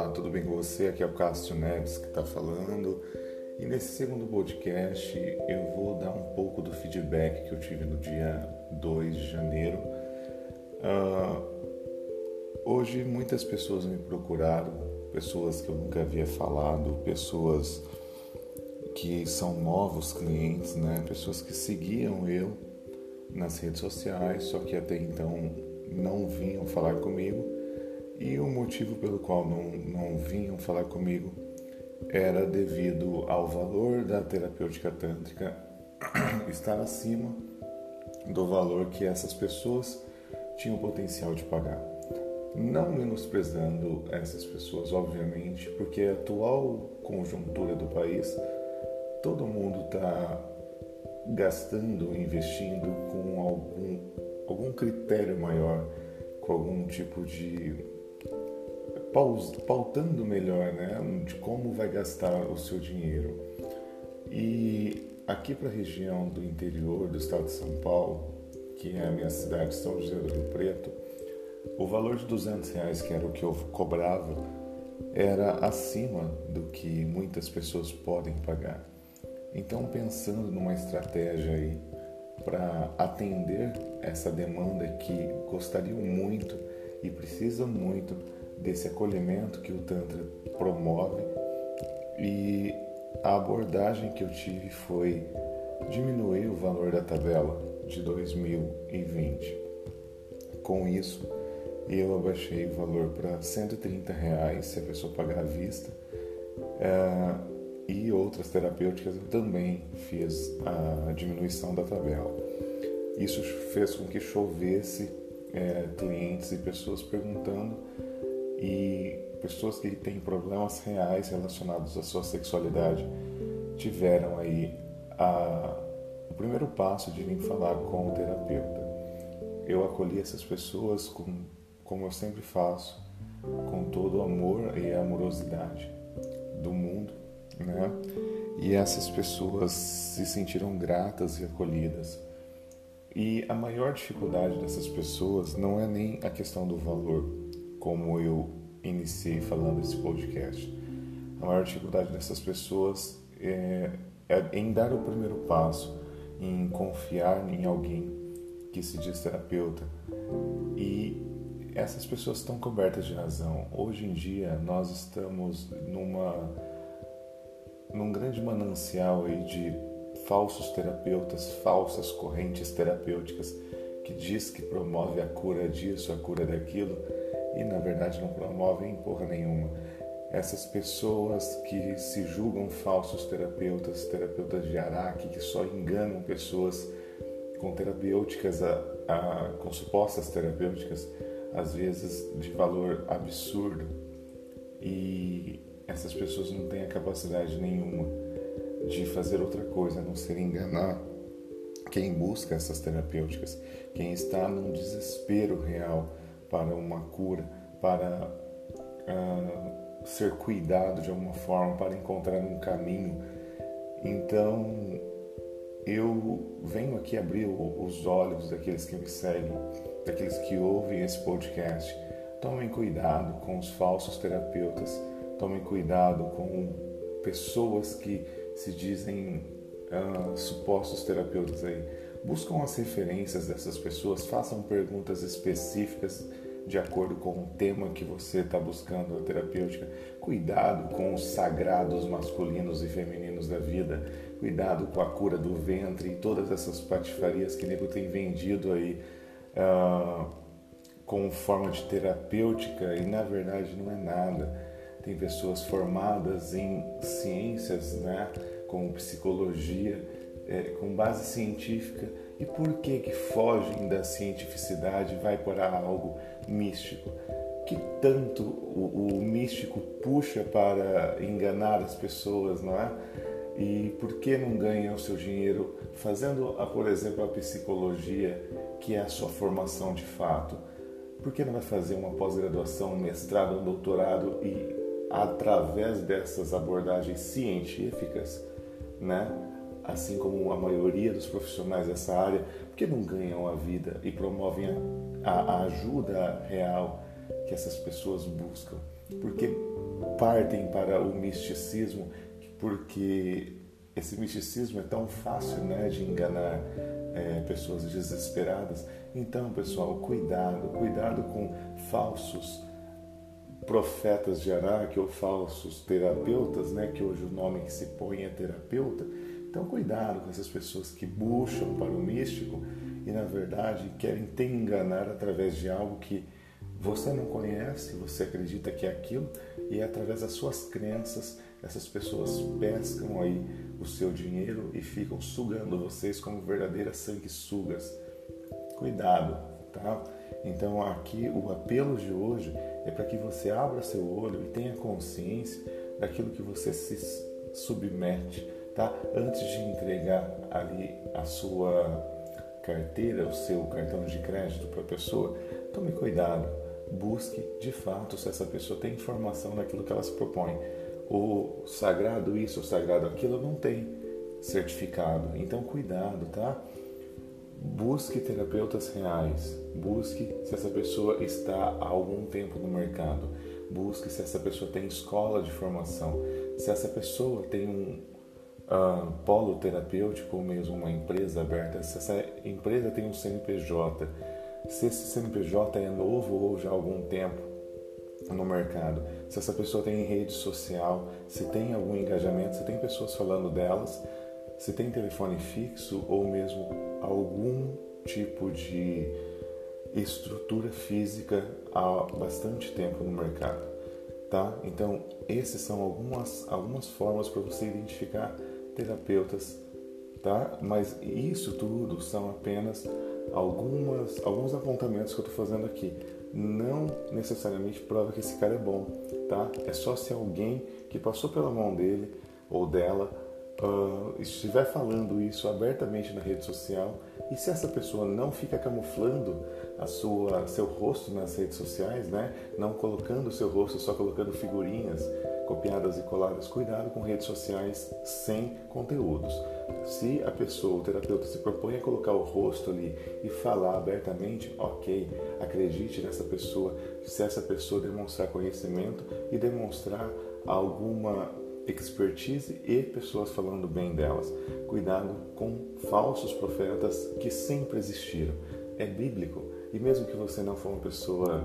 Olá, tudo bem com você? Aqui é o Cássio Neves que está falando. E nesse segundo podcast eu vou dar um pouco do feedback que eu tive no dia 2 de janeiro. Uh, hoje muitas pessoas me procuraram, pessoas que eu nunca havia falado, pessoas que são novos clientes, né? pessoas que seguiam eu nas redes sociais, só que até então não vinham falar comigo e o motivo pelo qual não, não vinham falar comigo era devido ao valor da terapêutica tântrica estar acima do valor que essas pessoas tinham potencial de pagar. Não menosprezando essas pessoas, obviamente, porque a atual conjuntura do país, todo mundo está gastando, investindo com algum, algum critério maior, com algum tipo de pautando melhor né, de como vai gastar o seu dinheiro. E aqui para a região do interior do estado de São Paulo, que é a minha cidade, São José do Rio Preto, o valor de 200 reais, que era o que eu cobrava, era acima do que muitas pessoas podem pagar. Então, pensando numa estratégia aí para atender essa demanda que gostariam muito e precisam muito desse acolhimento que o Tantra promove e a abordagem que eu tive foi diminuir o valor da tabela de 2020. Com isso, eu abaixei o valor para 130 reais se a pessoa pagar à vista é, e outras terapêuticas eu também fiz a diminuição da tabela. Isso fez com que chovesse é, clientes e pessoas perguntando e pessoas que têm problemas reais relacionados à sua sexualidade tiveram aí a, o primeiro passo de vir falar com o terapeuta. Eu acolhi essas pessoas com, como eu sempre faço, com todo o amor e a amorosidade do mundo, né? E essas pessoas se sentiram gratas e acolhidas. E a maior dificuldade dessas pessoas não é nem a questão do valor, como eu iniciei falando esse podcast. A maior dificuldade dessas pessoas é, é em dar o primeiro passo, em confiar em alguém que se diz terapeuta. E essas pessoas estão cobertas de razão. Hoje em dia nós estamos numa num grande manancial aí de falsos terapeutas, falsas correntes terapêuticas que diz que promove a cura disso, a cura daquilo e na verdade não promovem porra nenhuma. Essas pessoas que se julgam falsos terapeutas, terapeutas de Araque, que só enganam pessoas com terapêuticas, a, a, com supostas terapêuticas, às vezes de valor absurdo, e essas pessoas não têm a capacidade nenhuma de fazer outra coisa a não ser enganar quem busca essas terapêuticas, quem está num desespero real para uma cura, para uh, ser cuidado de alguma forma, para encontrar um caminho. Então, eu venho aqui abrir os olhos daqueles que me seguem, daqueles que ouvem esse podcast. Tomem cuidado com os falsos terapeutas, tomem cuidado com pessoas que se dizem uh, supostos terapeutas aí. Buscam as referências dessas pessoas, façam perguntas específicas de acordo com o tema que você está buscando a terapêutica. Cuidado com os sagrados masculinos e femininos da vida. Cuidado com a cura do ventre e todas essas patifarias que nego tem vendido aí uh, como forma de terapêutica e na verdade não é nada. Tem pessoas formadas em ciências, né, como psicologia, é, com base científica e por que que fogem da cientificidade e vai para algo místico? Que tanto o, o místico puxa para enganar as pessoas, não é? E por que não ganha o seu dinheiro fazendo, por exemplo, a psicologia, que é a sua formação de fato? Por que não vai fazer uma pós-graduação, um mestrado, um doutorado e através dessas abordagens científicas, né? Assim como a maioria dos profissionais dessa área, porque não ganham a vida e promovem a, a ajuda real que essas pessoas buscam? Porque partem para o misticismo, porque esse misticismo é tão fácil né, de enganar é, pessoas desesperadas. Então, pessoal, cuidado, cuidado com falsos profetas de Araque ou falsos terapeutas, né, que hoje o nome que se põe é terapeuta. Então, cuidado com essas pessoas que bucham para o místico e, na verdade, querem te enganar através de algo que você não conhece, você acredita que é aquilo, e é através das suas crenças essas pessoas pescam aí o seu dinheiro e ficam sugando vocês como verdadeiras sanguessugas. Cuidado, tá? Então aqui o apelo de hoje é para que você abra seu olho e tenha consciência daquilo que você se submete, tá? Antes de entregar ali a sua carteira, o seu cartão de crédito para a pessoa, tome cuidado, busque de fato se essa pessoa tem informação daquilo que ela se propõe o sagrado isso, o sagrado aquilo não tem certificado. Então cuidado, tá? Busque terapeutas reais. Busque se essa pessoa está há algum tempo no mercado. Busque se essa pessoa tem escola de formação. Se essa pessoa tem um uh, polo terapêutico ou mesmo uma empresa aberta. Se essa empresa tem um CNPJ. Se esse CNPJ é novo ou já há algum tempo no mercado, se essa pessoa tem rede social, se tem algum engajamento, se tem pessoas falando delas, se tem telefone fixo ou mesmo algum tipo de estrutura física há bastante tempo no mercado, tá? Então, esses são algumas algumas formas para você identificar terapeutas, tá? Mas isso tudo são apenas algumas alguns apontamentos que eu estou fazendo aqui não necessariamente prova que esse cara é bom, tá? É só se alguém que passou pela mão dele ou dela uh, estiver falando isso abertamente na rede social e se essa pessoa não fica camuflando a sua seu rosto nas redes sociais, né? Não colocando o seu rosto, só colocando figurinhas copiadas e coladas. Cuidado com redes sociais sem conteúdos. Se a pessoa, o terapeuta, se propõe a colocar o rosto ali e falar abertamente, ok, acredite nessa pessoa. Se essa pessoa demonstrar conhecimento e demonstrar alguma expertise e pessoas falando bem delas. Cuidado com falsos profetas que sempre existiram. É bíblico. E mesmo que você não for uma pessoa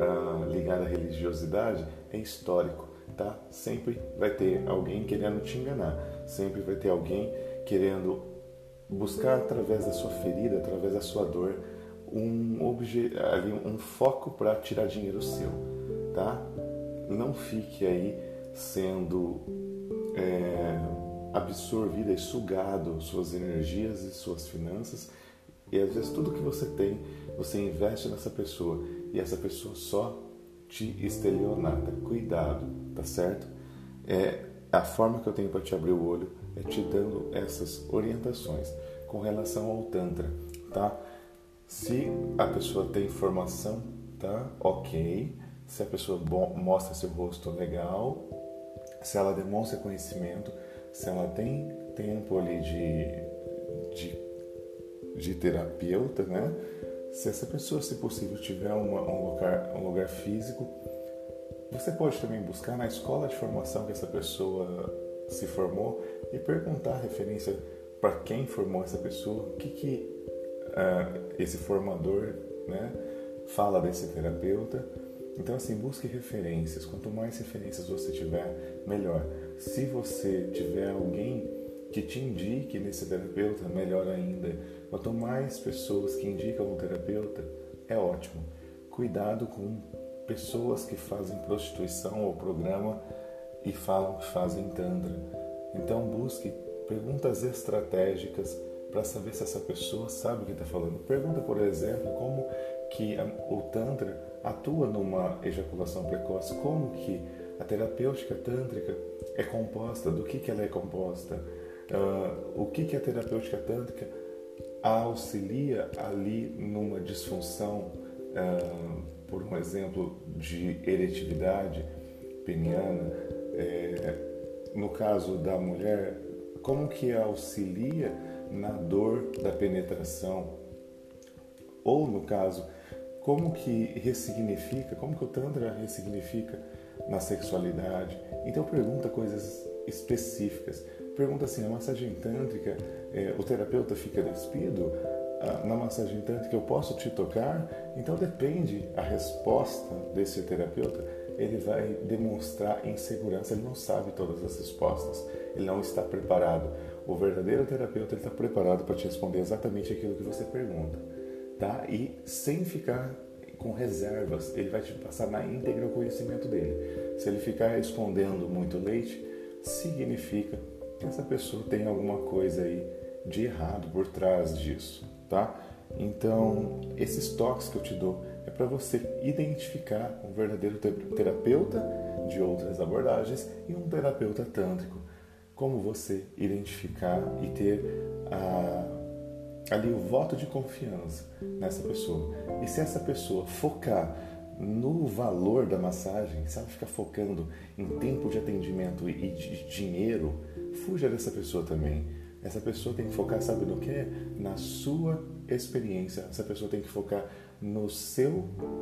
ah, ligada à religiosidade, é histórico tá? Sempre vai ter alguém querendo te enganar, sempre vai ter alguém querendo buscar através da sua ferida, através da sua dor, um obje, ali um foco para tirar dinheiro seu, tá? Não fique aí sendo é, absorvido e sugado suas energias e suas finanças e às vezes tudo que você tem você investe nessa pessoa e essa pessoa só te estelionata. Cuidado, tá certo? É a forma que eu tenho para te abrir o olho é te dando essas orientações com relação ao tantra, tá? Se a pessoa tem formação, tá? Ok. Se a pessoa mostra seu rosto legal, se ela demonstra conhecimento, se ela tem tempo ali de, de, de terapeuta, né? Se essa pessoa, se possível, tiver uma, um, lugar, um lugar físico, você pode também buscar na escola de formação que essa pessoa se formou e perguntar a referência para quem formou essa pessoa, o que, que uh, esse formador né, fala desse terapeuta. Então, assim, busque referências. Quanto mais referências você tiver, melhor. Se você tiver alguém que te indique nesse terapeuta, melhor ainda. Quanto mais pessoas que indicam um terapeuta, é ótimo. Cuidado com pessoas que fazem prostituição ou programa e falam que fazem tantra. Então busque perguntas estratégicas para saber se essa pessoa sabe o que está falando. Pergunta, por exemplo, como que o tantra atua numa ejaculação precoce, como que a terapêutica tântrica é composta, do que, que ela é composta, uh, o que, que a terapêutica tântrica auxilia ali numa disfunção, uh, por um exemplo, de eretividade peniana, é, no caso da mulher, como que auxilia na dor da penetração, ou no caso, como que ressignifica, como que o Tantra ressignifica na sexualidade. Então pergunta coisas específicas. Pergunta assim, a massagem tântrica, é, o terapeuta fica despido? Ah, na massagem tântrica eu posso te tocar? Então depende a resposta desse terapeuta. Ele vai demonstrar insegurança, ele não sabe todas as respostas, ele não está preparado. O verdadeiro terapeuta está preparado para te responder exatamente aquilo que você pergunta, tá? E sem ficar com reservas, ele vai te passar na íntegra o conhecimento dele. Se ele ficar escondendo muito leite, significa essa pessoa tem alguma coisa aí de errado por trás disso, tá? Então, esses toques que eu te dou é para você identificar um verdadeiro terapeuta de outras abordagens e um terapeuta tântrico. Como você identificar e ter a, ali o voto de confiança nessa pessoa. E se essa pessoa focar no valor da massagem, se ela ficar focando em tempo de atendimento e de dinheiro, fuja dessa pessoa também. Essa pessoa tem que focar, sabe no que? Na sua experiência. Essa pessoa tem que focar no seu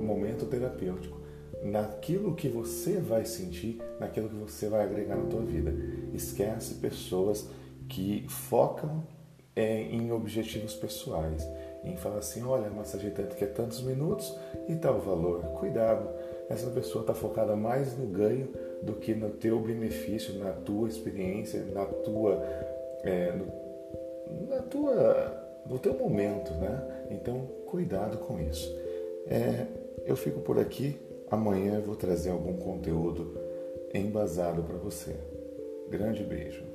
momento terapêutico, naquilo que você vai sentir, naquilo que você vai agregar na tua vida. Esquece pessoas que focam é, em objetivos pessoais, em falar assim, olha, a massagem tântrica é tantos minutos e tal valor. Cuidado, essa pessoa está focada mais no ganho do que no teu benefício, na tua experiência, na tua, é, no, na tua, no teu momento, né? Então, cuidado com isso. É, eu fico por aqui. Amanhã eu vou trazer algum conteúdo embasado para você. Grande beijo.